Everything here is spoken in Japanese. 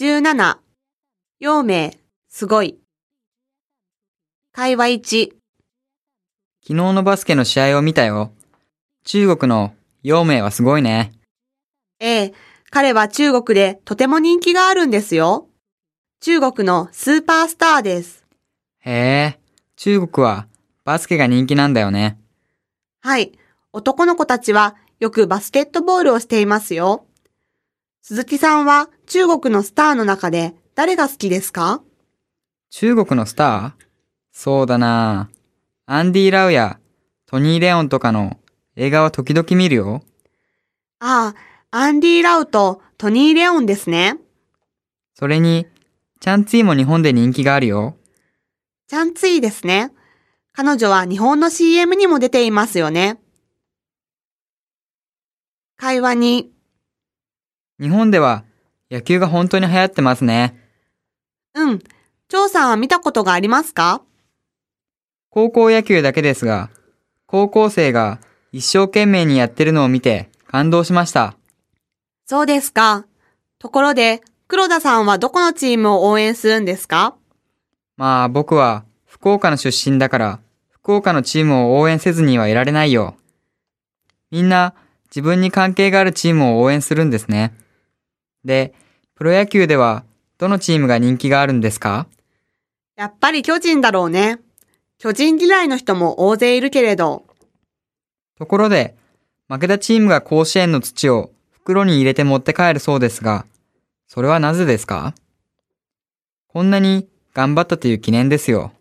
17、陽明、すごい。会話1、昨日のバスケの試合を見たよ。中国の陽明はすごいね。ええ、彼は中国でとても人気があるんですよ。中国のスーパースターです。へえ、中国はバスケが人気なんだよね。はい。男の子たちはよくバスケットボールをしていますよ。鈴木さんは中国のスターの中で誰が好きですか？中国のスター？そうだなアンディ・ラウやトニー・レオンとかの映画は時々見るよ。ああ、アンディ・ラウとトニー・レオンですね。それに、チャンツィも日本で人気があるよ。チャンツイですね。彼女は日本の CM にも出ていますよね。会話に、日本では野球が本当に流行ってますね。うん。張さんは見たことがありますか？高校野球だけですが、高校生が一生懸命にやってるのを見て感動しました。そうですか。ところで、黒田さんはどこのチームを応援するんですか？まあ僕は福岡の出身だから、福岡のチームを応援せずにはいられないよ。みんな自分に関係があるチームを応援するんですね。で、プロ野球ではどのチームが人気があるんですか？やっぱり巨人だろうね。巨人嫌いの人も大勢いるけれど。ところで、負けたチームが甲子園の土を袋に入れて持って帰るそうですが、それはなぜですか？こんなに頑張ったという記念ですよ。